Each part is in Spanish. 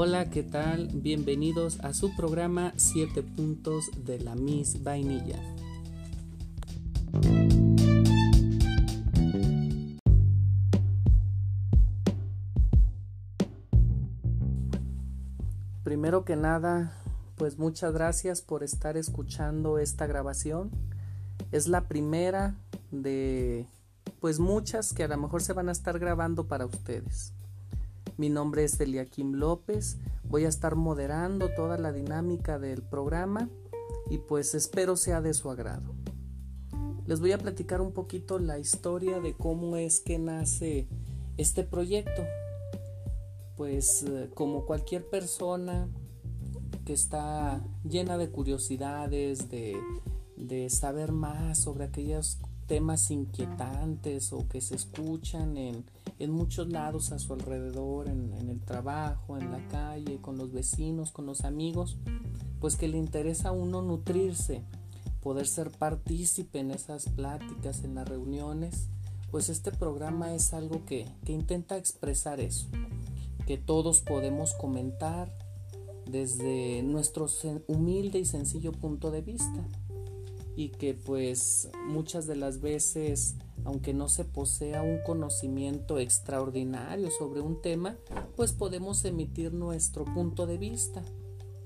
Hola, ¿qué tal? Bienvenidos a su programa 7 puntos de la Miss Vainilla. Primero que nada, pues muchas gracias por estar escuchando esta grabación. Es la primera de pues muchas que a lo mejor se van a estar grabando para ustedes. Mi nombre es Eliakim López, voy a estar moderando toda la dinámica del programa y pues espero sea de su agrado. Les voy a platicar un poquito la historia de cómo es que nace este proyecto. Pues eh, como cualquier persona que está llena de curiosidades, de, de saber más sobre aquellos temas inquietantes o que se escuchan en, en muchos lados a su alrededor, en, el trabajo, en la calle, con los vecinos, con los amigos, pues que le interesa a uno nutrirse, poder ser partícipe en esas pláticas, en las reuniones, pues este programa es algo que, que intenta expresar eso, que todos podemos comentar desde nuestro humilde y sencillo punto de vista y que pues muchas de las veces aunque no se posea un conocimiento extraordinario sobre un tema, pues podemos emitir nuestro punto de vista,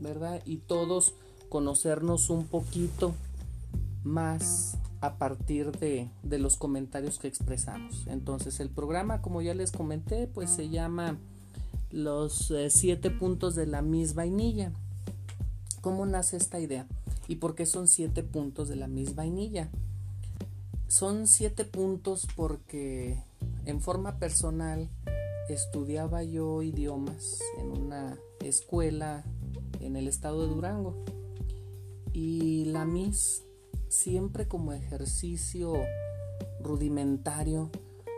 ¿verdad? Y todos conocernos un poquito más a partir de, los comentarios que expresamos. Entonces el programa, como ya les comenté, pues se llama Los eh, siete puntos de la Miss Vainilla. ¿Cómo nace esta idea? ¿Y por qué son siete puntos de la Miss Vainilla? Son siete puntos porque en forma personal estudiaba yo idiomas en una escuela en el estado de Durango y la Miss siempre como ejercicio rudimentario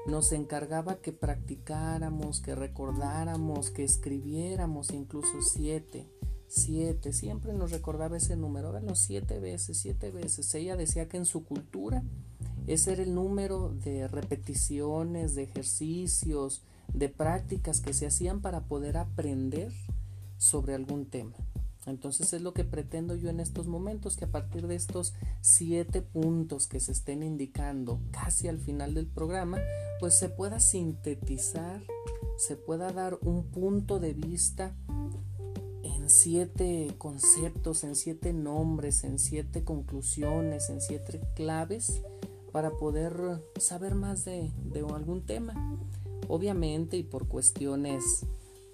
nos encargaba que practicáramos, que recordáramos, que escribiéramos incluso siete Siete, siempre nos recordaba ese número, háganlo siete veces, siete veces. Ella decía que en su cultura ese era el número de repeticiones, de ejercicios, de prácticas que se hacían para poder aprender sobre algún tema. Entonces es lo que pretendo yo en estos momentos, que a partir de estos siete puntos que se estén indicando casi al final del programa, pues se pueda sintetizar, se pueda dar un punto de vista en siete conceptos, en siete nombres, en siete conclusiones, en siete claves para poder saber más de, algún tema. Obviamente y por cuestiones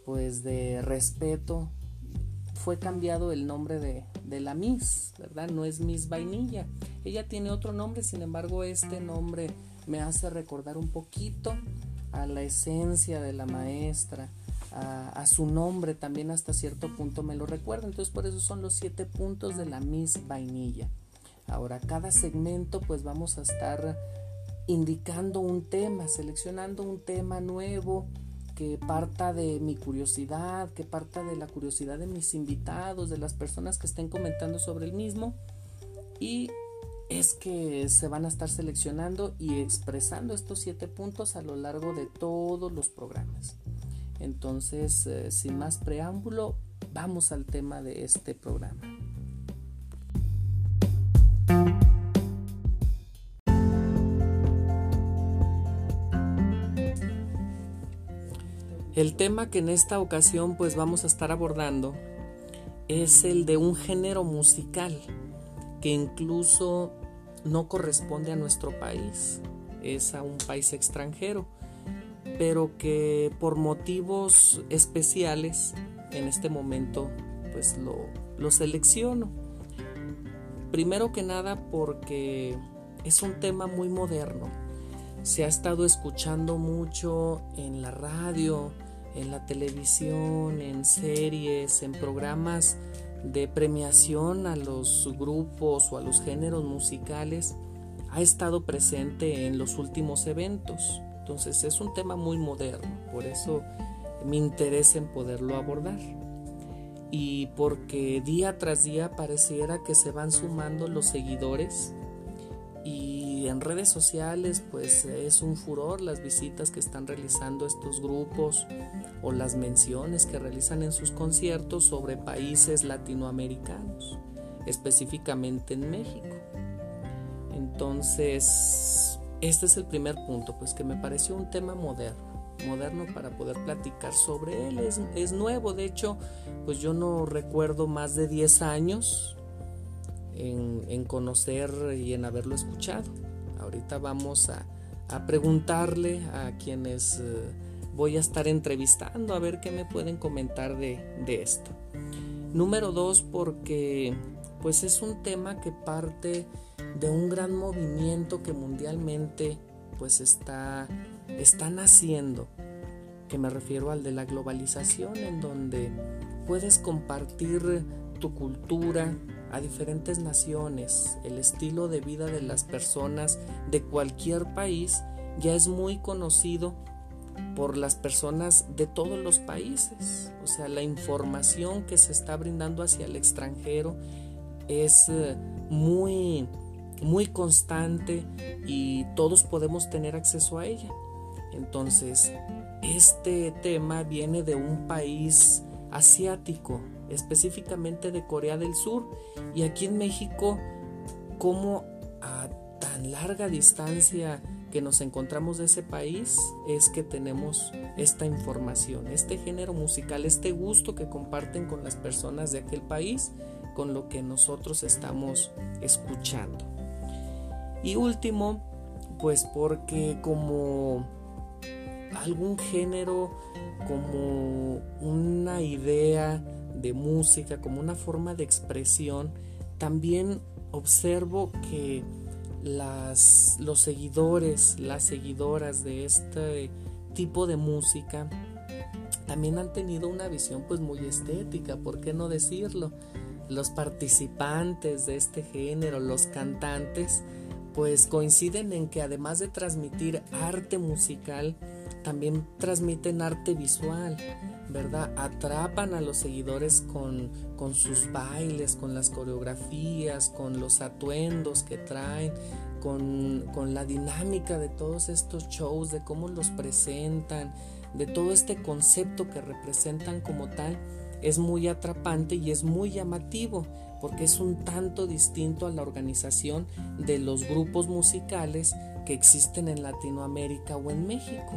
pues de respeto fue cambiado el nombre de, la Miss, ¿verdad? No es Miss Vainilla. Ella tiene otro nombre, sin embargo este nombre me hace recordar un poquito a la esencia de la maestra, a, su nombre también hasta cierto punto me lo recuerda. Entonces por eso son los siete puntos de la Miss Vainilla. Ahora, cada segmento pues vamos a estar indicando un tema, seleccionando un tema nuevo que parta de mi curiosidad, que parta de la curiosidad de mis invitados, de las personas que estén comentando sobre el mismo. Y es que se van a estar seleccionando y expresando estos siete puntos a lo largo de todos los programas. Entonces, eh, sin más preámbulo, vamos al tema de este programa. El tema que en esta ocasión pues vamos a estar abordando es el de un género musical que incluso no corresponde a nuestro país, es a un país extranjero pero que por motivos especiales en este momento pues lo, lo selecciono. Primero que nada porque es un tema muy moderno. Se ha estado escuchando mucho en la radio, en la televisión, en series, en programas de premiación a los grupos o a los géneros musicales. Ha estado presente en los últimos eventos. Entonces es un tema muy moderno, por eso me interesa en poderlo abordar. Y porque día tras día pareciera que se van sumando los seguidores y en redes sociales pues es un furor las visitas que están realizando estos grupos o las menciones que realizan en sus conciertos sobre países latinoamericanos, específicamente en México. Entonces, este es el primer punto, pues que me pareció un tema moderno, moderno para poder platicar sobre él. Es, nuevo, de hecho, pues yo no recuerdo más de 10 años en, conocer y en haberlo escuchado. Ahorita vamos a, preguntarle a quienes eh, voy a estar entrevistando a ver qué me pueden comentar de, esto. Número dos, porque pues es un tema que parte de un gran movimiento que mundialmente pues está, está naciendo, que me refiero al de la globalización, en donde puedes compartir tu cultura, a diferentes naciones, el estilo de vida de las personas de cualquier país ya es muy conocido por las personas de todos los países. O sea, la información que se está brindando hacia el extranjero es eh, muy muy constante y todos podemos tener acceso a ella. Entonces, este tema viene de un país asiático, específicamente de Corea del Sur. Y aquí en México, como a tan larga distancia que nos encontramos de ese país, es que tenemos esta información, este género musical, este gusto que comparten con las personas de aquel país, con lo que nosotros estamos escuchando. Y último, pues porque como algún género, como una idea, de música, como una forma de expresión, también observo que las, los seguidores, las seguidoras de este tipo de música, también han tenido una visión pues muy estética, ¿por qué no decirlo? Los participantes de este género, los cantantes, pues coinciden en que además de transmitir arte musical, también transmiten arte visual, ¿verdad? Atrapan a los seguidores con, con sus bailes, con las coreografías, con los atuendos que traen, con, con, la dinámica de todos estos shows, de cómo los presentan, de todo este concepto que representan como tal, es muy atrapante y es muy llamativo porque es un tanto distinto a la organización de los grupos musicales que existen en Latinoamérica o en México.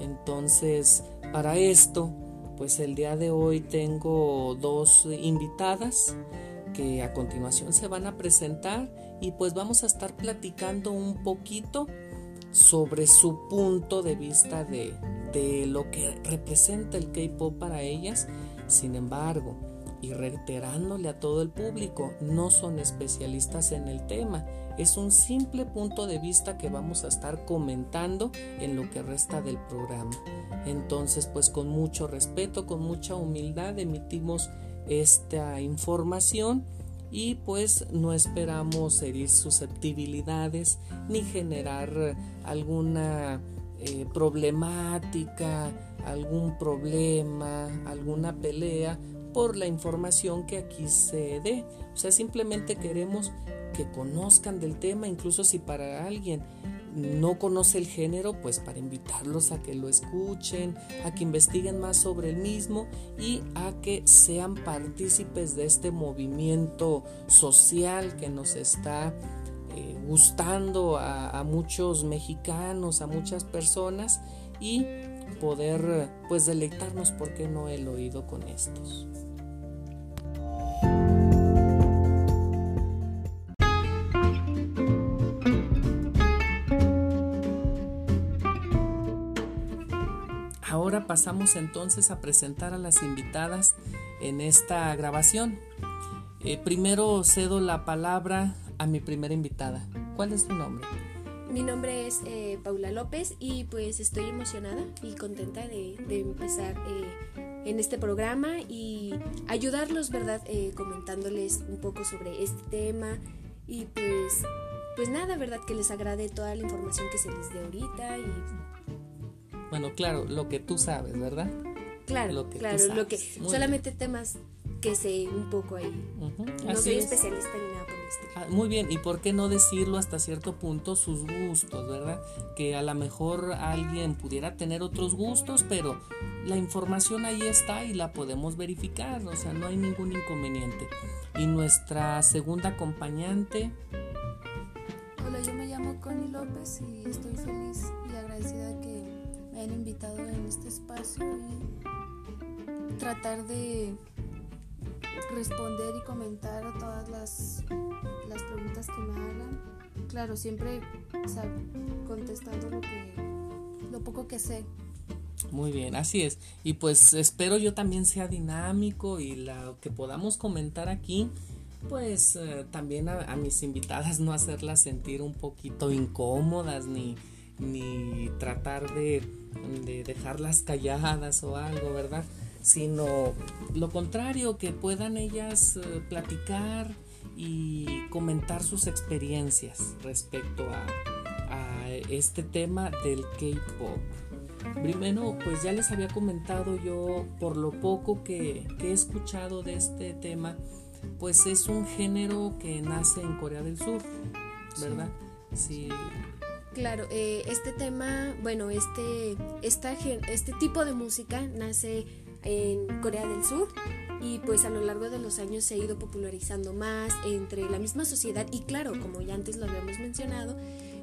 Entonces, para esto, pues el día de hoy tengo dos invitadas que a continuación se van a presentar y pues vamos a estar platicando un poquito sobre su punto de vista de, de lo que representa el K-Pop para ellas. Sin embargo, y reiterándole a todo el público, no son especialistas en el tema, es un simple punto de vista que vamos a estar comentando en lo que resta del programa. Entonces, pues con mucho respeto, con mucha humildad emitimos esta información y pues no esperamos herir susceptibilidades ni generar alguna eh, problemática, algún problema, alguna pelea por la información que aquí se dé. O sea, simplemente queremos que conozcan del tema, incluso si para alguien no conoce el género, pues para invitarlos a que lo escuchen, a que investiguen más sobre el mismo y a que sean partícipes de este movimiento social que nos está eh, gustando a, muchos mexicanos, a muchas personas y poder pues deleitarnos, porque no el oído con estos? Ahora pasamos entonces a presentar a las invitadas en esta grabación. Eh, primero cedo la palabra a mi primera invitada. ¿Cuál es tu nombre? Mi nombre es eh, Paula López y pues estoy emocionada y contenta de, empezar eh, en este programa y ayudarlos, ¿verdad? comentándoles un poco sobre este tema y pues, pues nada, ¿verdad? Que les agrade toda la información que se les dé ahorita y bueno, claro, lo que tú sabes, ¿verdad? Claro, lo que claro, lo que solamente temas que sé un poco ahí. No soy especialista ni nada por estilo. Ah, muy bien, y por qué no decirlo hasta cierto punto sus gustos, ¿verdad? Que a lo mejor alguien pudiera tener otros gustos, pero la información ahí está y la podemos verificar, o sea, no hay ningún inconveniente. Y nuestra segunda acompañante. Hola, yo me llamo Connie López y estoy feliz y agradecida que hayan invitado en este espacio y tratar de responder y comentar a todas las, las preguntas que me hagan. Claro, siempre contestando lo, que, lo poco que sé. Muy bien, así es. Y pues espero yo también sea dinámico y lo que podamos comentar aquí, pues eh, también a, mis invitadas no hacerlas sentir un poquito incómodas ni, ni tratar de, de dejarlas calladas o algo, ¿verdad? Sino lo contrario, que puedan ellas eh, platicar y comentar sus experiencias respecto a, a este tema del K-Pop. Primero, pues ya les había comentado yo por lo poco que, he escuchado de este tema, pues es un género que nace en Corea del Sur, ¿verdad? Sí. Claro, eh, este tema, bueno, este, este tipo de música nace en Corea del Sur y pues a lo largo de los años se ha ido popularizando más entre la misma sociedad y claro, como ya antes lo habíamos mencionado,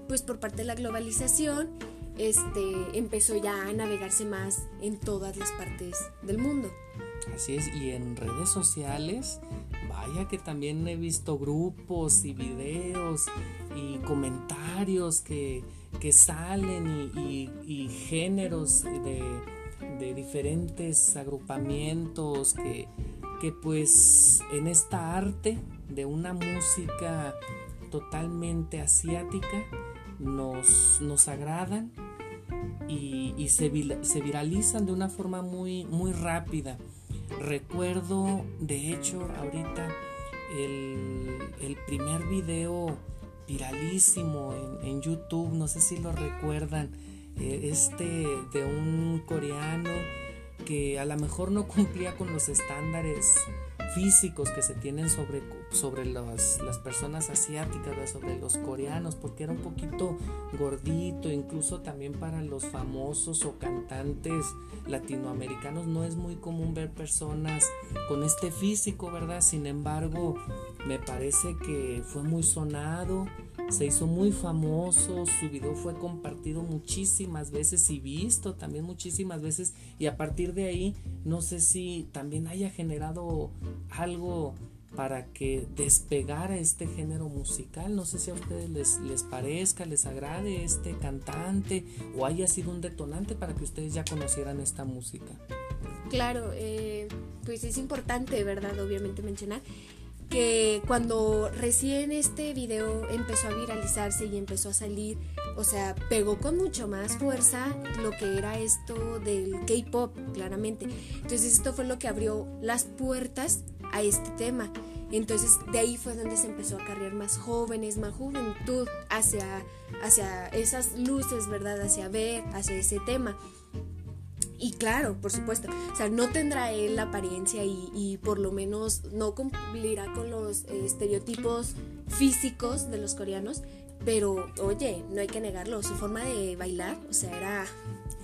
pues por parte de la globalización este, empezó ya a navegarse más en todas las partes del mundo. Así es, y en redes sociales, vaya que también he visto grupos y videos y comentarios que, salen y, géneros de, de, diferentes agrupamientos que, que pues en esta arte de una música totalmente asiática nos, nos agradan y, se, viralizan de una forma muy, muy rápida. Recuerdo, de hecho, ahorita el, primer video viralísimo en, YouTube, no sé si lo recuerdan, eh, este de un coreano que a lo mejor no cumplía con los estándares físicos que se tienen sobre, sobre las, personas asiáticas, sobre los coreanos, porque era un poquito gordito, incluso también para los famosos o cantantes latinoamericanos no es muy común ver personas con este físico, ¿verdad? Sin embargo, me parece que fue muy sonado, se hizo muy famoso, su video fue compartido muchísimas veces y visto también muchísimas veces y a partir de ahí no sé si también haya generado algo para que despegara este género musical. No sé si a ustedes les, les parezca, les agrade este cantante o haya sido un detonante para que ustedes ya conocieran esta música. Claro, eh, pues es importante, ¿verdad? Obviamente mencionar que cuando recién este video empezó a viralizarse y empezó a salir, o sea, pegó con mucho más fuerza lo que era esto del K-pop, claramente. Entonces esto fue lo que abrió las puertas a este tema. Entonces de ahí fue donde se empezó a cargar más jóvenes, más juventud hacia, hacia esas luces, ¿verdad? Hacia ver, hacia ese tema. Y claro, por supuesto, o sea, no tendrá él la apariencia y, por lo menos no cumplirá con los eh, estereotipos físicos de los coreanos, pero oye, no hay que negarlo, su forma de bailar, o sea, era,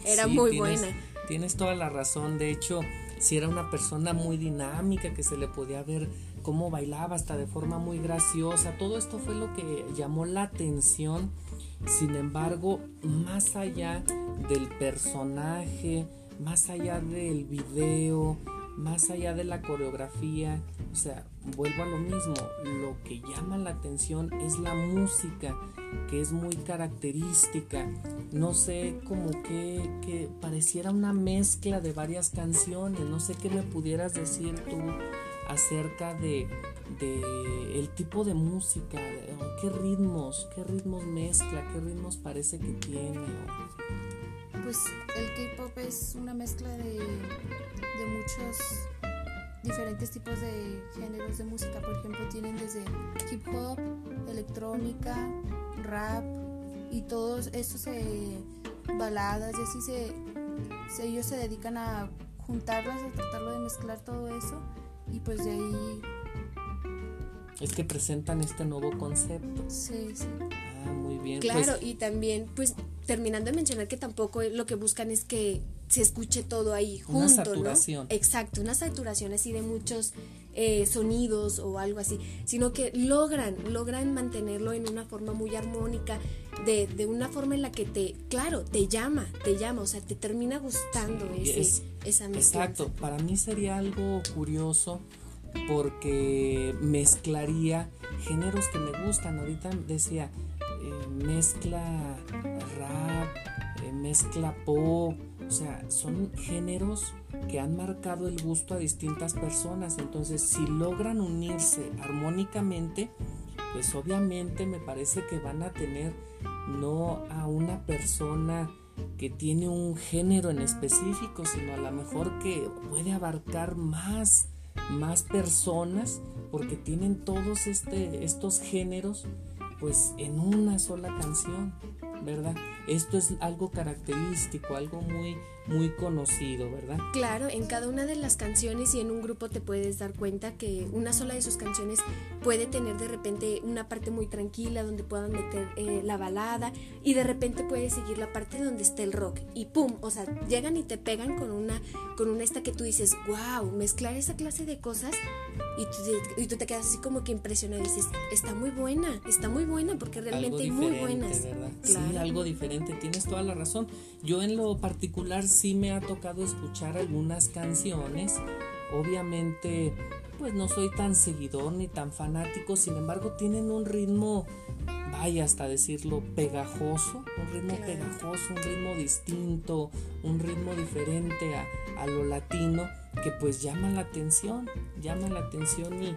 era muy buena. Tienes toda la razón, de hecho, si era una persona muy dinámica, que se le podía ver cómo bailaba hasta de forma muy graciosa, todo esto fue lo que llamó la atención. Sin embargo, más allá del personaje, más allá del video, más allá de la coreografía, o sea, vuelvo a lo mismo, lo que llama la atención es la música, que es muy característica. No sé, como que, que pareciera una mezcla de varias canciones, no sé qué me pudieras decir tú acerca de, de el tipo de música, qué ritmos, qué ritmos mezcla, qué ritmos parece que tiene. Pues el K-pop es una mezcla de, de muchos diferentes tipos de géneros de música. Por ejemplo, tienen desde hip hop, electrónica, rap y todos estos baladas y así se, ellos se dedican a juntarlas, a tratarlo de mezclar todo eso y pues de ahí Es que presentan este nuevo concepto. Sí, sí. Ah, muy bien. Claro, y también, pues, terminando de mencionar que tampoco lo que buscan es que se escuche todo ahí junto, Una saturación. ¿no? Exacto, una saturación así de muchos eh, sonidos o algo así, sino que logran, logran mantenerlo en una forma muy armónica, de, de una forma en la que te, claro, te llama, te llama, o sea, te termina gustando Sí, ese, es- esa mezcla. Exacto, para mí sería algo curioso porque mezclaría géneros que me gustan. Ahorita decía, mezcla rap, eh, mezcla pop, o sea, son géneros que han marcado el gusto a distintas personas. Entonces, si logran unirse armónicamente, pues obviamente me parece que van a tener no a una persona que tiene un género en específico, sino a lo mejor que puede abarcar más, más personas porque tienen todos este, estos géneros pues en una sola canción, ¿verdad? Esto es algo característico, algo muy, muy conocido, ¿verdad? Claro, en cada una de las canciones y en un grupo te puedes dar cuenta que una sola de sus canciones puede tener de repente una parte muy tranquila donde puedan meter eh, la balada y de repente puede seguir la parte donde está el rock y pum, o sea, llegan y te pegan con una con una esta que tú dices, wow, mezclar esa clase de cosas y tú, te- y tú te quedas así como que impresionado y dices, está muy buena, está muy buena porque realmente hay muy buenas. ¿verdad? Sí, Claro. algo diferente, tienes toda la razón. Yo en lo particular sí me ha tocado escuchar algunas canciones. Obviamente, pues no soy tan seguidor ni tan fanático, sin embargo, tienen un ritmo, vaya hasta decirlo, pegajoso, un ritmo Claro. pegajoso, un ritmo distinto, un ritmo diferente a, a lo latino que pues llama la atención, llama la atención y,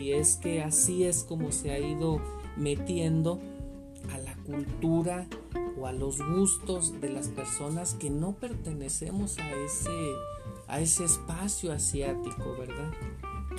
y es que así es como se ha ido metiendo a la cultura o a los gustos de las personas que no pertenecemos a ese a ese espacio asiático, ¿verdad?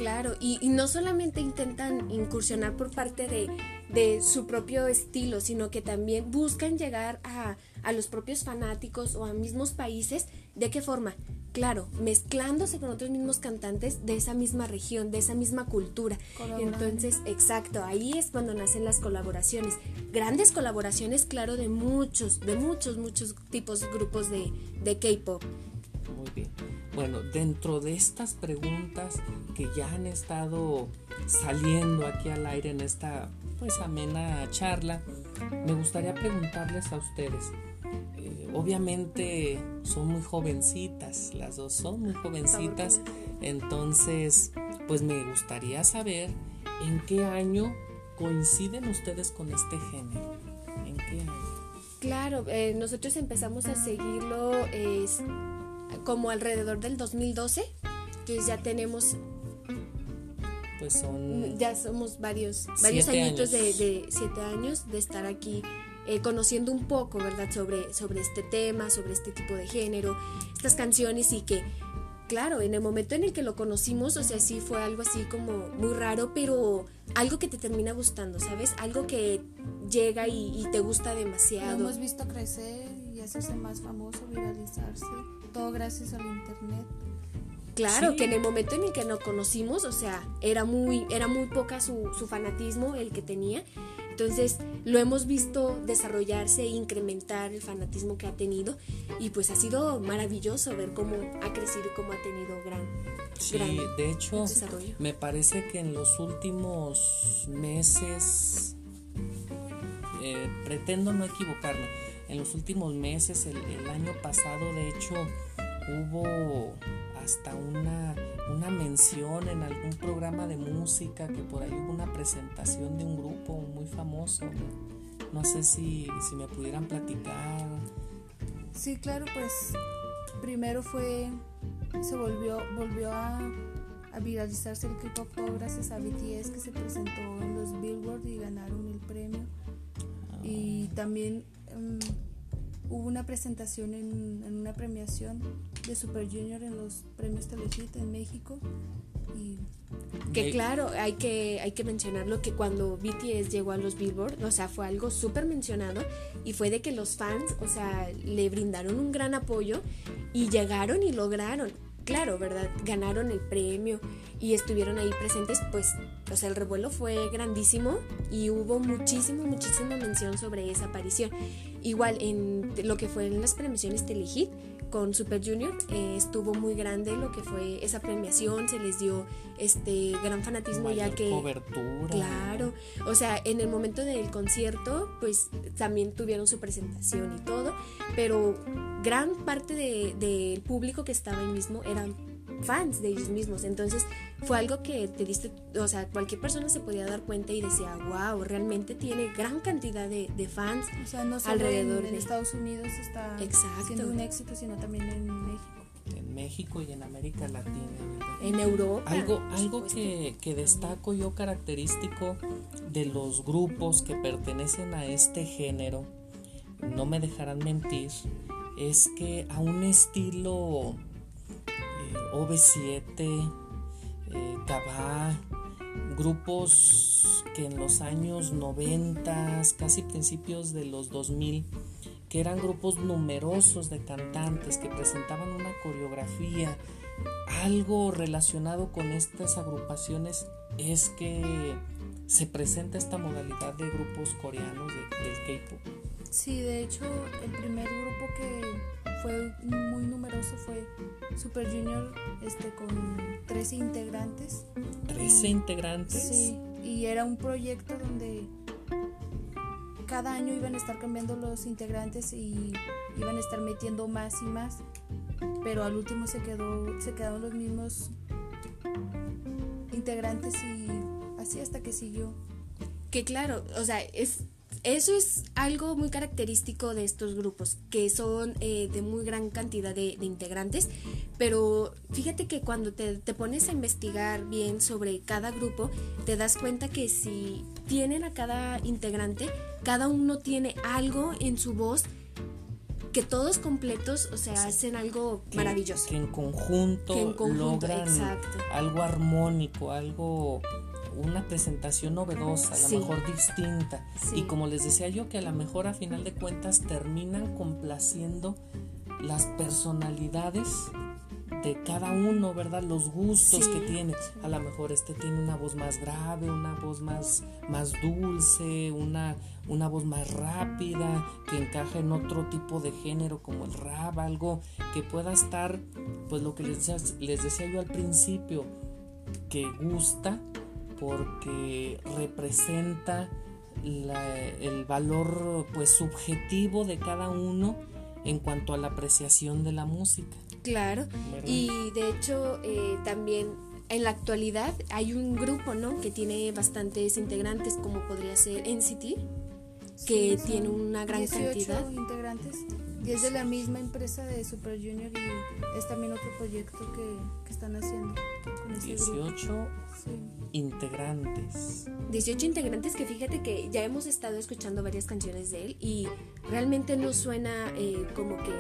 Claro, y, y no solamente intentan incursionar por parte de, de su propio estilo, sino que también buscan llegar a, a los propios fanáticos o a mismos países. ¿De qué forma? Claro, mezclándose con otros mismos cantantes de esa misma región, de esa misma cultura. Entonces, exacto, ahí es cuando nacen las colaboraciones. Grandes colaboraciones, claro, de muchos, de muchos, muchos tipos, grupos de, de K-Pop. Muy bien. Bueno, dentro de estas preguntas que ya han estado saliendo aquí al aire en esta pues amena charla, me gustaría preguntarles a ustedes. eh, obviamente son muy jovencitas, las dos son muy jovencitas, entonces pues me gustaría saber en qué año coinciden ustedes con este género. ¿En qué año? Claro, eh, nosotros empezamos a seguirlo es, como alrededor del 2012, entonces ya tenemos, Pues son ya somos varios, varios añitos de siete años de estar aquí eh, conociendo un poco, ¿verdad? Sobre, sobre este tema, sobre este tipo de género, estas canciones y que, claro, en el momento en el que lo conocimos, o sea, sí fue algo así como muy raro, pero algo que te termina gustando, ¿sabes? Algo que llega y, y te gusta Lo demasiado. hemos visto crecer y hacerse más famoso, viralizarse. Todo gracias al internet. Claro, Sí. que en el momento en el que nos conocimos, o sea, era muy, era muy poca su, su fanatismo el que tenía. Entonces lo hemos visto desarrollarse e incrementar el fanatismo que ha tenido y pues ha sido maravilloso ver cómo ha crecido y cómo ha tenido gran, Sí, gran de hecho, desarrollo. me parece que en los últimos meses, eh, pretendo no equivocarme, en los últimos meses, el, el año pasado, de hecho, hubo hasta una, una mención en algún programa de música que por ahí hubo una presentación de un grupo muy famoso. No, sé si, si me pudieran platicar. Sí, claro, pues primero fue, se volvió, volvió a, a viralizarse el K-pop gracias a BTS que se presentó en los Billboard y ganaron el premio. Y también em, hubo una presentación en, en una premiación de Super Junior en los premios Telehit en México. Y Que claro, hay que, hay que mencionarlo que cuando BTS llegó a los Billboard, o sea, fue algo súper mencionado y fue de que los fans, o sea, le brindaron un gran apoyo y llegaron y lograron, claro, ¿verdad? Ganaron el premio y estuvieron ahí presentes, pues o sea, el revuelo fue grandísimo y hubo muchísima, muchísima mención sobre esa aparición. Igual en lo que fue en las premiaciones Telehit con Super Junior eh, estuvo muy grande lo que fue esa premiación, se les dio este gran fanatismo ya que cobertura. Claro, o sea, en el momento del concierto pues también tuvieron su presentación y todo, pero gran parte del de, público que estaba ahí mismo eran fans de ellos mismos. Entonces fue algo que te diste, o sea, cualquier persona se podía dar cuenta y decía, wow, realmente tiene gran cantidad de, fans o sea, no solo alrededor en, Estados Unidos está siendo un éxito, sino también en México. En México y en América Latina. En Europa. Algo, algo que, que destaco yo característico de los grupos que pertenecen a este género, no me dejarán mentir, es que a un estilo OV7, eh, grupos que en los años 90, casi principios de los 2000, que eran grupos numerosos de cantantes que presentaban una coreografía, algo relacionado con estas agrupaciones es que se presenta esta modalidad de grupos coreanos del K-pop. Sí, de hecho, el primer grupo que fue muy numeroso, fue Super Junior este, con 13 integrantes. ¿13 integrantes? Sí, y era un proyecto donde cada año iban a estar cambiando los integrantes y iban a estar metiendo más y más, pero al último se quedó se quedaron los mismos integrantes y así hasta que siguió. Que claro, o sea, es eso es algo muy característico de estos grupos, que son eh, de muy gran cantidad de, integrantes, pero fíjate que cuando te, te, pones a investigar bien sobre cada grupo, te das cuenta que si tienen a cada integrante, cada uno tiene algo en su voz que todos completos, o sea, hacen algo maravilloso. Que en conjunto, que en conjunto logran algo armónico, algo una presentación novedosa, a lo mejor distinta. Y como les decía yo, que a lo mejor a final de cuentas terminan complaciendo las personalidades de cada uno, ¿verdad? Los gustos que tiene. A lo mejor este tiene una voz más grave, una voz más, más dulce, una, una voz más rápida, que encaja en otro tipo de género como el rap, algo que pueda estar, pues lo que les decía, les decía yo al principio, que gusta porque representa el valor pues subjetivo de cada uno en cuanto a la apreciación de la música. Claro, y de hecho eh, también en la actualidad hay un grupo, ¿no? Que tiene bastantes integrantes, como podría ser NCT, que tiene una gran 18 cantidad. integrantes. Y es de la misma empresa de Super Junior y es también otro proyecto que, que están haciendo. Con 18 integrantes. 18 integrantes que fíjate que ya hemos estado escuchando varias canciones de él y realmente no suena eh, como que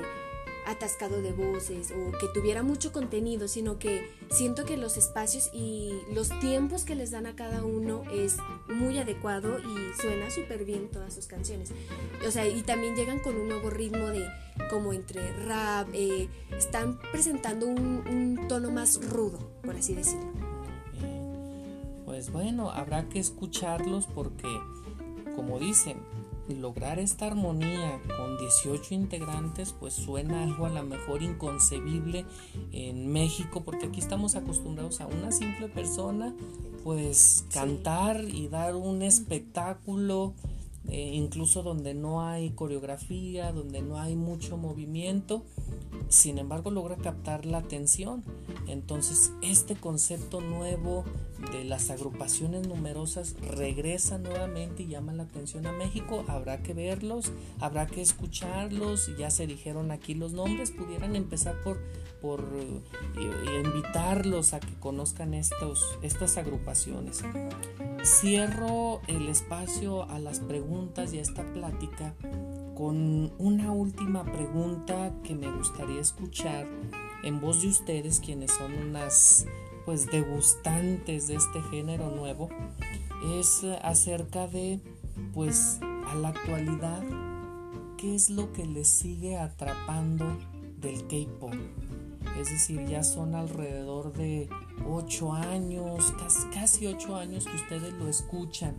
atascado de voces o que tuviera mucho contenido, sino que siento que los espacios y los tiempos que les dan a cada uno es muy adecuado y suena súper bien todas sus canciones. O sea, y también llegan con un nuevo ritmo de como entre rap, eh, están presentando un, un tono más rudo, por así decirlo. Pues bueno, habrá que escucharlos porque, como dicen, lograr esta armonía con 18 integrantes pues suena algo a lo mejor inconcebible en México porque aquí estamos acostumbrados a una simple persona pues cantar y dar un espectáculo eh, incluso donde no hay coreografía, donde no hay mucho movimiento, sin embargo logra captar la atención. Entonces este concepto nuevo de las agrupaciones numerosas regresa nuevamente y llama la atención a México. Habrá que verlos, habrá que escucharlos, ya se dijeron aquí los nombres, pudieran empezar por, por eh, invitarlos a que conozcan estos, estas agrupaciones. Cierro el espacio a las preguntas y a esta plática con una última pregunta que me gustaría escuchar en voz de ustedes quienes son unas pues degustantes de este género nuevo es acerca de pues a la actualidad qué es lo que les sigue atrapando del K-Pop. Es decir, ya son alrededor de 8 años, casi, casi 8 años que ustedes lo escuchan.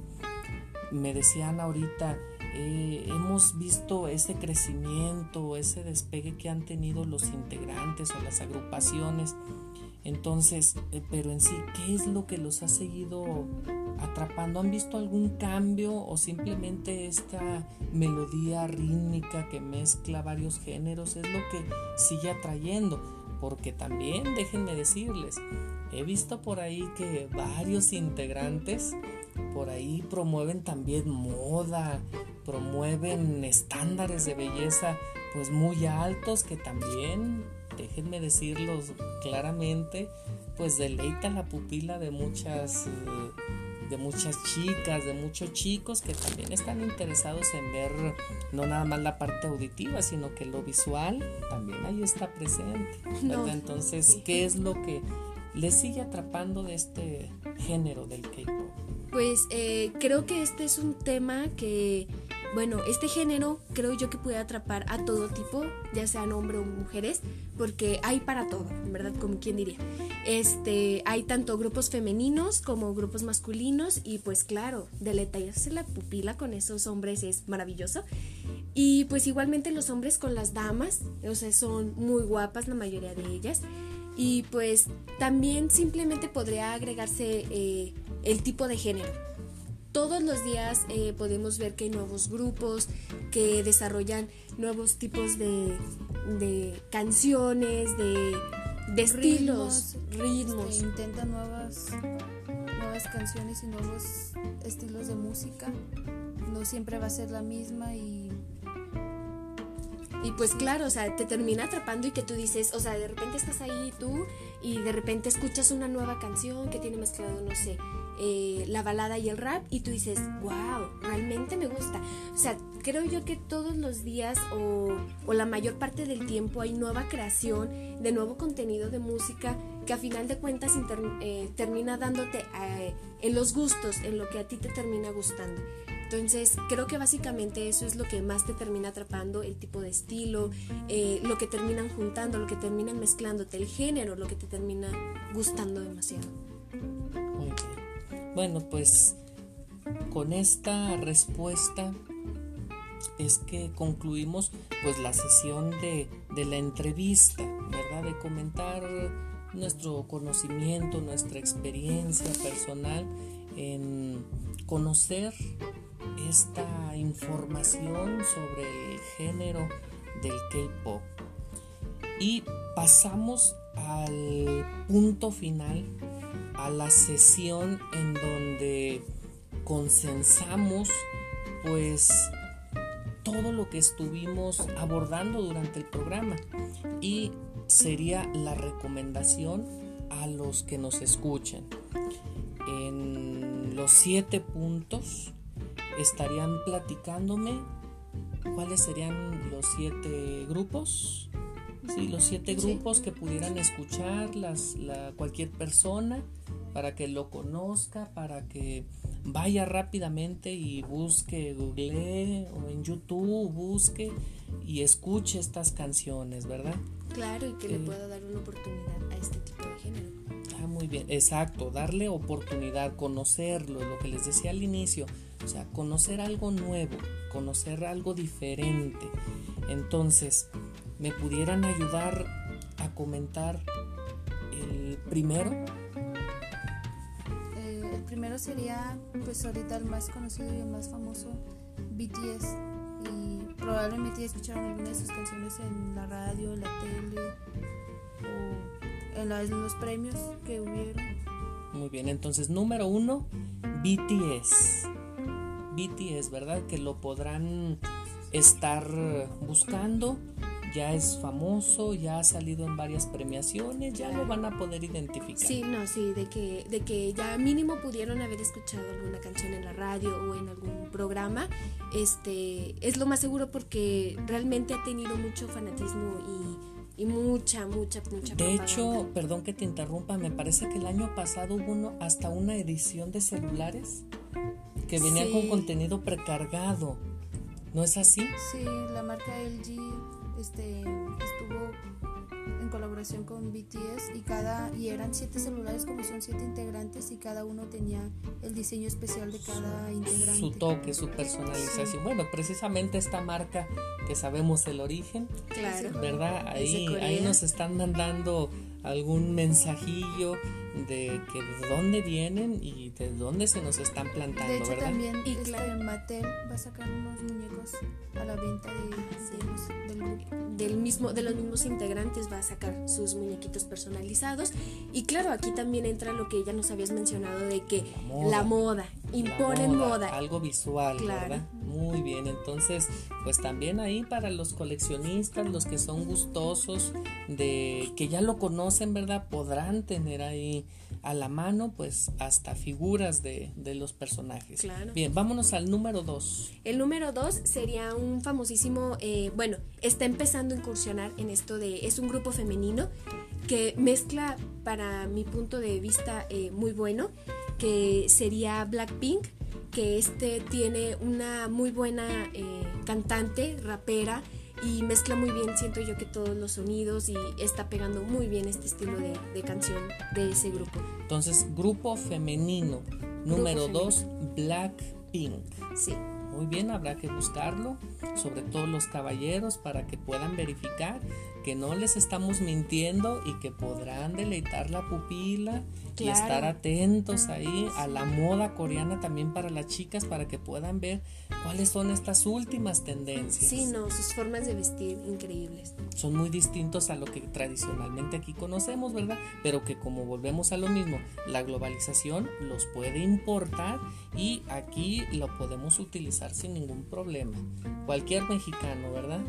Me decían ahorita, eh, hemos visto ese crecimiento, ese despegue que han tenido los integrantes o las agrupaciones. Entonces, eh, pero en sí, ¿qué es lo que los ha seguido atrapando? ¿Han visto algún cambio o simplemente esta melodía rítmica que mezcla varios géneros es lo que sigue atrayendo? Porque también, déjenme decirles, he visto por ahí que varios integrantes por ahí promueven también moda, promueven estándares de belleza pues muy altos que también, déjenme decirlos claramente, pues deleita la pupila de muchas eh, de muchas chicas, de muchos chicos que también están interesados en ver no nada más la parte auditiva, sino que lo visual también ahí está presente. Entonces, ¿qué es lo que les sigue atrapando de este género del K-pop? Pues eh, creo que este es un tema que bueno, este género creo yo que puede atrapar a todo tipo, ya sean hombres o mujeres, porque hay para todo, en verdad, como quien diría. Este, hay tanto grupos femeninos como grupos masculinos y pues claro, deletarse la pupila con esos hombres es maravilloso. Y pues igualmente los hombres con las damas, o sea, son muy guapas la mayoría de ellas. Y pues también simplemente podría agregarse eh, el tipo de género todos los días eh, podemos ver que hay nuevos grupos que desarrollan nuevos tipos de, canciones, de, estilos, ritmos. Este, intentan nuevas, nuevas canciones y nuevos estilos de música. No siempre va a ser la misma y y pues claro, o sea, te termina atrapando y que tú dices, o sea, de repente estás ahí tú y de repente escuchas una nueva canción que tiene mezclado, no sé, eh, la balada y el rap y tú dices, wow, realmente me gusta. O sea, creo yo que todos los días o, la mayor parte del tiempo hay nueva creación de nuevo contenido de música que a final de cuentas eh, termina dándote eh, en los gustos, en lo que a ti te termina gustando. Entonces, creo que básicamente eso es lo que más te termina atrapando, el tipo de estilo, lo que terminan juntando, lo que terminan mezclándote, el género, lo que te termina gustando demasiado. Bueno, pues con esta respuesta es que concluimos pues la sesión de, la entrevista, ¿verdad? De comentar nuestro conocimiento, nuestra experiencia personal en conocer esta información sobre el género del K-Pop. Y pasamos al punto final a la sesión en donde consensamos pues todo lo que estuvimos abordando durante el programa y sería la recomendación a los que nos escuchan. En los siete puntos estarían platicándome cuáles serían los siete grupos. Sí, los siete grupos que pudieran escuchar las, la, cualquier persona para que lo conozca, para que vaya rápidamente y busque, google o en YouTube, busque y escuche estas canciones, ¿verdad? Claro, y que le eh, pueda dar una oportunidad a este tipo de género. Ah, muy bien, exacto, darle oportunidad, conocerlo, lo que les decía al inicio, o sea, conocer algo nuevo, conocer algo diferente. Entonces, ¿me pudieran ayudar a comentar el primero? primero sería, pues ahorita el más conocido y el más famoso, BTS. Y probablemente escucharon alguna de sus canciones en la radio, en la tele o en, los premios que hubieron. Muy bien, entonces número uno, BTS. BTS, ¿verdad? Que lo podrán estar buscando ya es famoso, ya ha salido en varias premiaciones, ya lo van a poder identificar. Sí, no, sí, de que, de que ya mínimo pudieron haber escuchado alguna canción en la radio o en algún programa, este, es lo más seguro porque realmente ha tenido mucho fanatismo y, y mucha, mucha, mucha. De hecho, perdón que te interrumpa, me parece que el año pasado hubo uno, hasta una edición de celulares que venía con contenido precargado. ¿No es así? Sí, la marca LG este, estuvo colaboración con BTS y cada y eran siete celulares como son siete integrantes y cada uno tenía el diseño especial de cada integrante. Su toque, su personalización. Bueno, precisamente esta marca que sabemos el origen, Claro. ¿verdad? Ahí, ahí nos están mandando algún mensajillo de que de dónde vienen y de dónde se nos están plantando, De hecho ¿verdad? también Y este, claro. Mattel va a sacar unos muñecos a la venta de, de los- del del mismo de los mismos integrantes va a sacar sus muñequitos personalizados y claro aquí también entra lo que ya nos habías mencionado de que moda. la moda, La imponen moda, Algo visual, Claro. ¿verdad? Muy bien, entonces, pues también ahí para los coleccionistas, los que son gustosos de que ya lo conocen, ¿verdad? Podrán tener ahí a la mano, pues, hasta figuras de, de los personajes. Claro. Bien, vámonos al número dos. El número dos sería un famosísimo, eh, bueno, está empezando a incursionar en esto de, es un grupo femenino que mezcla, para mi punto de vista, eh, muy bueno, que sería Blackpink, que este tiene una muy buena eh, cantante, rapera, y mezcla muy bien, siento yo que todos los sonidos y está pegando muy bien este estilo de, de canción de ese grupo. Entonces, grupo femenino. Número femenino. dos, Blackpink. Sí. Muy bien, habrá que buscarlo, sobre todo los caballeros, para que puedan verificar que no les estamos mintiendo y que podrán deleitar la pupila y estar atentos ahí a la moda coreana también para las chicas, para que puedan ver cuáles son estas últimas tendencias. Sí, no, sus formas de vestir increíbles. Son muy distintos a lo que tradicionalmente aquí conocemos, ¿verdad? Pero que como volvemos a lo mismo, la globalización los puede importar y aquí lo podemos utilizar sin ningún problema. Cualquier mexicano, ¿verdad?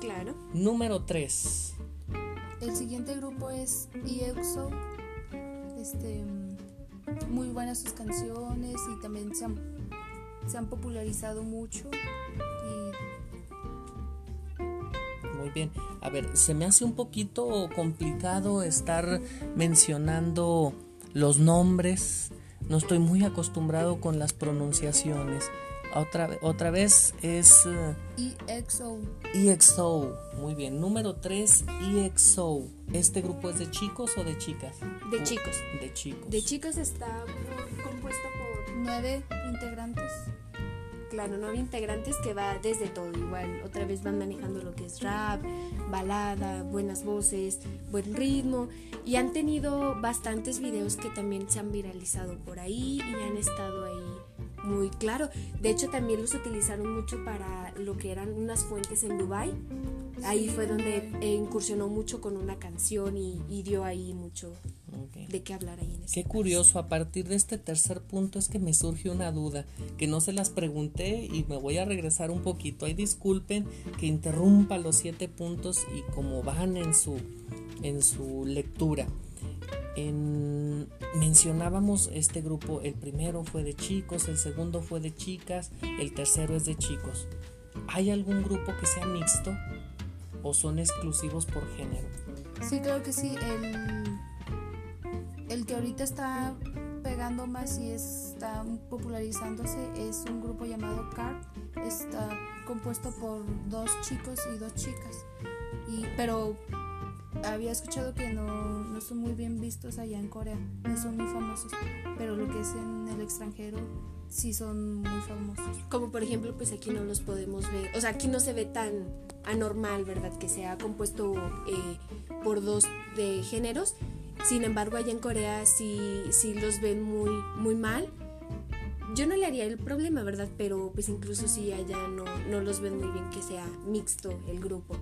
Claro. Número 3. El siguiente grupo es EXO. Este, muy buenas sus canciones y también se han, se han popularizado mucho. Muy bien. A ver, se me hace un poquito complicado estar mencionando los nombres. No estoy muy acostumbrado con las pronunciaciones. Otra, otra vez es eh, EXO. EXO. Muy bien. Número 3, EXO. ¿Este grupo es de chicos o de chicas? De O- chicos. De chicos. De chicos está compuesto por, Nueve integrantes. claro, nueve integrantes que va desde todo igual. Otra vez van manejando lo que es rap, balada, buenas voces, buen ritmo. Y han tenido bastantes videos que también se han viralizado por ahí y han estado ahí muy claro. De hecho, también los utilizaron mucho para lo que eran unas fuentes en Dubai. Ahí fue donde eh, incursionó mucho con una canción y, y dio ahí mucho de qué hablar ahí en ese Qué curioso, a partir de este tercer punto es que me surge una duda, que no se las pregunté y me voy a regresar un poquito. Ahí disculpen que interrumpa los siete puntos y como van en su, en su lectura. En- mencionábamos este grupo, el primero fue de chicos, el segundo fue de chicas, el tercero es de chicos. ¿Hay algún grupo que sea mixto o son exclusivos por género? Sí, creo que sí. El, el que ahorita está pegando más y está popularizándose es un grupo llamado CAR. Está compuesto por dos chicos y dos chicas. Y, pero había escuchado que no, no son muy bien vistos allá en Corea. No son muy famosos. Pero lo que es en el extranjero sí son muy famosos. Como por ejemplo, pues aquí no los podemos ver, o sea, aquí no se ve tan anormal, ¿verdad? Que sea compuesto eh, por dos de géneros. Sin embargo, allá en Corea sí, sí los ven muy, muy mal. Yo no le haría el problema, ¿verdad? Pero pues incluso si allá no, no los ven muy bien que sea mixto el grupo.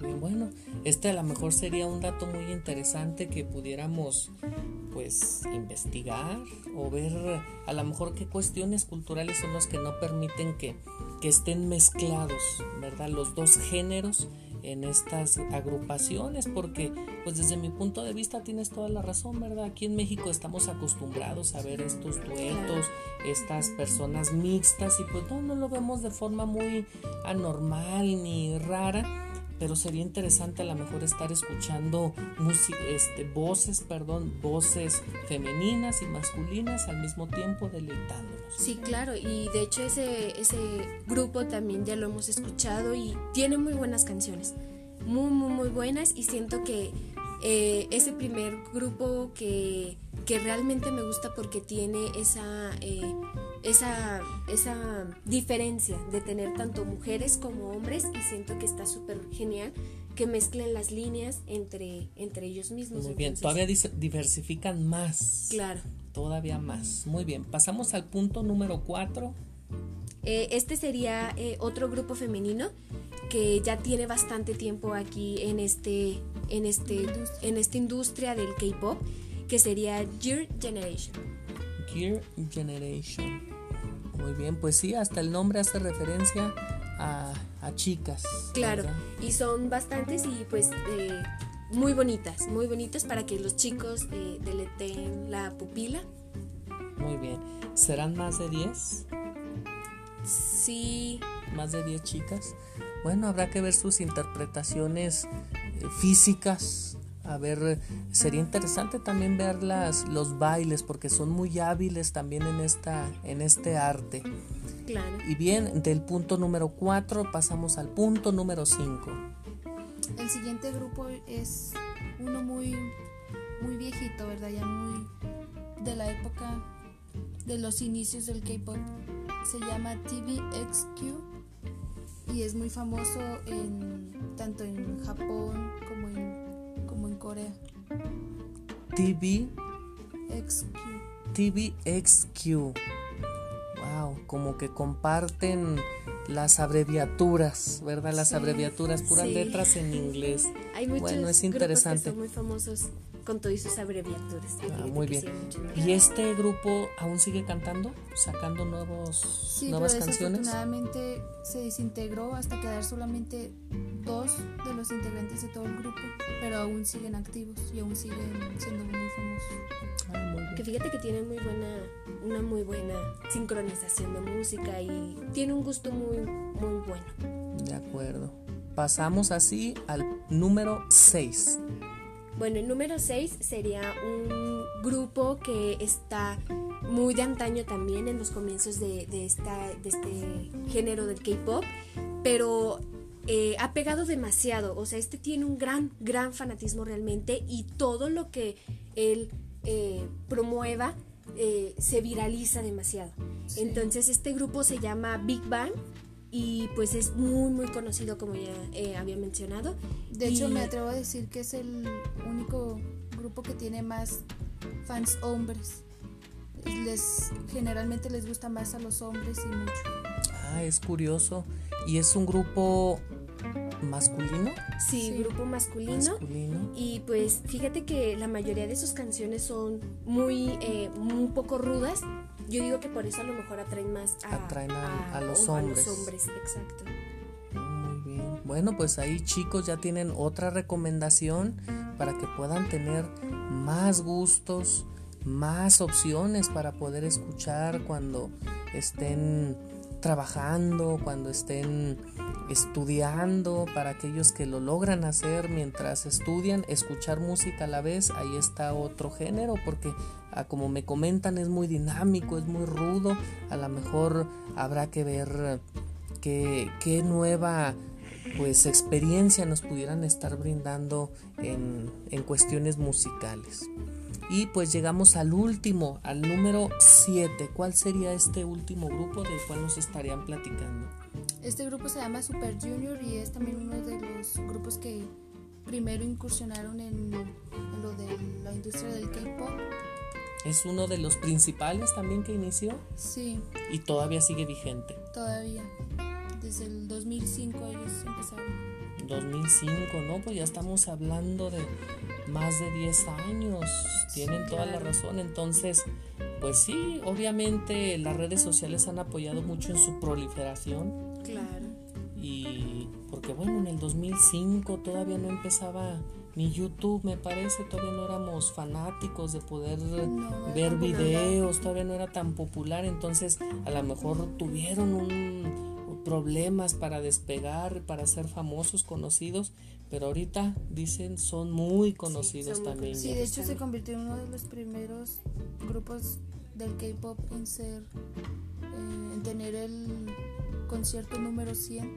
Bueno, este a lo mejor sería un dato muy interesante que pudiéramos pues investigar o ver a lo mejor qué cuestiones culturales son los que no permiten que, que estén mezclados, ¿verdad? Los dos géneros en estas agrupaciones porque pues desde mi punto de vista tienes toda la razón, ¿verdad? Aquí en México estamos acostumbrados a ver estos duetos, estas personas mixtas y pues no, no lo vemos de forma muy anormal ni rara pero sería interesante a lo mejor estar escuchando este, voces, perdón, voces femeninas y masculinas al mismo tiempo deleitándonos. Sí, claro, y de hecho ese, ese grupo también ya lo hemos escuchado y tiene muy buenas canciones. muy, muy, muy buenas y siento que eh, ese primer grupo que, que, realmente me gusta porque tiene esa, eh, esa, esa diferencia de tener tanto mujeres como hombres y siento que está súper genial que mezclen las líneas entre, entre ellos mismos. Muy bien, todavía diversifican más. Claro. Todavía más. Muy bien, pasamos al punto número 4. Eh, este sería eh, otro grupo femenino que ya tiene bastante tiempo aquí en este en este en esta industria del K-pop que sería Gear Generation. Generation. Muy bien, pues sí, hasta el nombre hace referencia a, chicas. Claro, y son bastantes y pues eh, muy bonitas, muy bonitas para que los chicos eh, deleten la pupila. Muy bien. ¿Serán más de 10? Sí. ¿Más de 10 chicas? Bueno, habrá que ver sus interpretaciones eh, físicas. A ver, sería interesante también ver las, los bailes porque son muy hábiles también en, esta, en este arte. Claro. Y bien, del punto número 4 pasamos al punto número 5. El siguiente grupo es uno muy, muy viejito, ¿verdad? Ya muy de la época de los inicios del K-pop. Se llama TVXQ y es muy famoso en, tanto en Japón como Corea. TVXQ. TVXQ. TVXQ como que comparten las abreviaturas, ¿verdad? Las abreviaturas, puras letras en inglés. Hay muchos bueno, es interesante. que son muy famosos con todas sus abreviaturas. Ah, muy bien. ¿Y este grupo aún sigue cantando? ¿Sacando nuevos, sí, nuevas pero canciones? Desafortunadamente se desintegró hasta quedar solamente dos de los integrantes de todo el grupo, pero aún siguen activos y aún siguen siendo muy famosos. Ah, que fíjate que tienen muy buena, una muy buena sincronización de música y tiene un gusto muy, muy bueno. De acuerdo. Pasamos así al número 6. Bueno, el número 6 sería un grupo que está muy de antaño también en los comienzos de, esta, de este género del K-Pop, pero eh, ha pegado demasiado, o sea, este tiene un gran, gran fanatismo realmente y todo lo que él eh, promueva eh, se viraliza demasiado. Entonces este grupo se llama Big Bang y pues es muy muy conocido como ya eh, había mencionado. De hecho me atrevo a decir que es el único grupo que tiene más fans hombres. Les generalmente les gusta más a los hombres y mucho. Ah, es curioso. Y es un grupo masculino. Sí, grupo masculino. Y pues fíjate que la mayoría de sus canciones son muy, eh, un poco rudas. Yo digo que por eso a lo mejor atraen más a, a, los hombres. hombres, exacto. Muy bien. Bueno, pues ahí chicos ya tienen otra recomendación para que puedan tener más gustos, más opciones para poder escuchar cuando estén trabajando, cuando estén estudiando, para aquellos que lo logran hacer mientras estudian, escuchar música a la vez, ahí está otro género, porque ah, como me comentan es muy dinámico, es muy rudo, a lo mejor habrá que ver qué, qué nueva pues experiencia nos pudieran estar brindando en, en cuestiones musicales. Y pues llegamos al último, al número 7. ¿Cuál sería este último grupo del cual nos estarían platicando? Este grupo se llama Super Junior y es también uno de los grupos que primero incursionaron en, lo de la industria del K-pop. ¿Es uno de los principales también que inició? Sí. ¿Y todavía sigue vigente? Todavía. Desde el 2005 ellos empezaron. 2005, ¿no? Pues ya estamos hablando de más de 10 años. Tienen toda la razón. Entonces, pues sí, obviamente las redes sociales han apoyado mucho en su proliferación. Claro. Y porque bueno, en el 2005 todavía no empezaba ni YouTube, me parece, todavía no éramos fanáticos de poder ver videos, todavía no era tan popular, entonces a lo mejor tuvieron un problemas para despegar, para ser famosos, conocidos, pero ahorita dicen son muy conocidos también. Sí, de hecho se convirtió en uno de los primeros grupos del K-pop en ser, eh, en tener el concierto número 100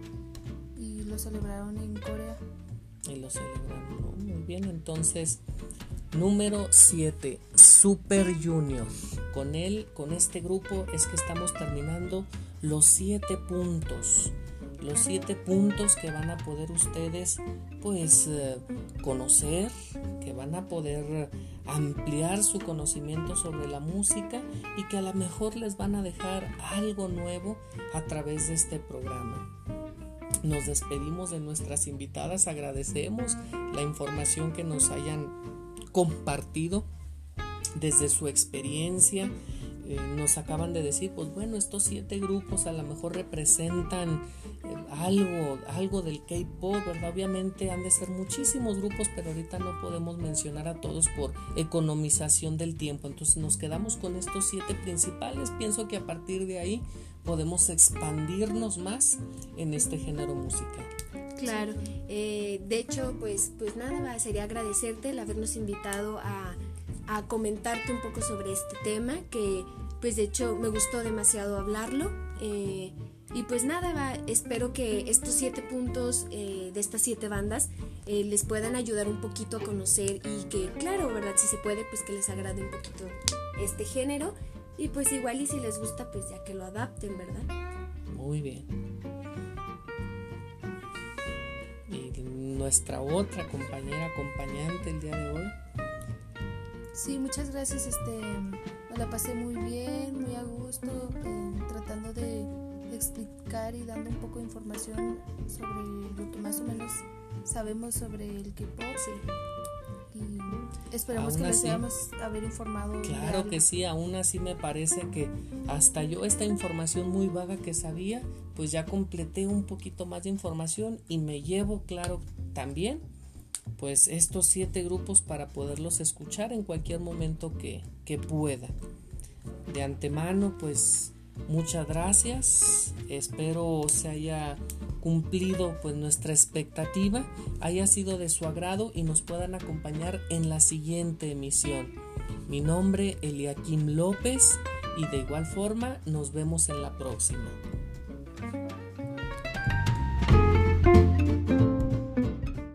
y lo celebraron en Corea. lo celebran. Muy bien, entonces, número 7, Super Junior. Con él, con este grupo, es que estamos terminando los 7 puntos los siete puntos que van a poder ustedes pues eh, conocer, que van a poder ampliar su conocimiento sobre la música y que a lo mejor les van a dejar algo nuevo a través de este programa. Nos despedimos de nuestras invitadas, agradecemos la información que nos hayan compartido desde su experiencia. Eh, nos acaban de decir, pues bueno, estos siete grupos a lo mejor representan algo, algo del K-pop, ¿verdad? Obviamente han de ser muchísimos grupos, pero ahorita no podemos mencionar a todos por economización del tiempo. Entonces nos quedamos con estos siete principales. Pienso que a partir de ahí podemos expandirnos más en este género musical. Claro, eh, de hecho, pues, pues nada, sería agradecerte el habernos invitado a, a comentarte un poco sobre este tema, que pues de hecho me gustó demasiado hablarlo. Eh, y pues nada, va, espero que estos siete puntos eh, de estas siete bandas eh, les puedan ayudar un poquito a conocer y que, claro, ¿verdad? Si se puede, pues que les agrade un poquito este género. Y pues igual y si les gusta, pues ya que lo adapten, ¿verdad? Muy bien. Y nuestra otra compañera acompañante el día de hoy. Sí, muchas gracias. Este, me la pasé muy bien, muy a gusto, eh, tratando de explicar y dando un poco de información sobre lo que más o menos sabemos sobre el K-pop. Y esperamos que les hayamos haber informado. Claro que sí, aún así me parece que hasta yo esta información muy vaga que sabía, pues ya completé un poquito más de información y me llevo, claro, también pues estos siete grupos para poderlos escuchar en cualquier momento que, que pueda. De antemano, pues Muchas gracias. Espero se haya cumplido pues nuestra expectativa, haya sido de su agrado y nos puedan acompañar en la siguiente emisión. Mi nombre Eliakim López y de igual forma nos vemos en la próxima.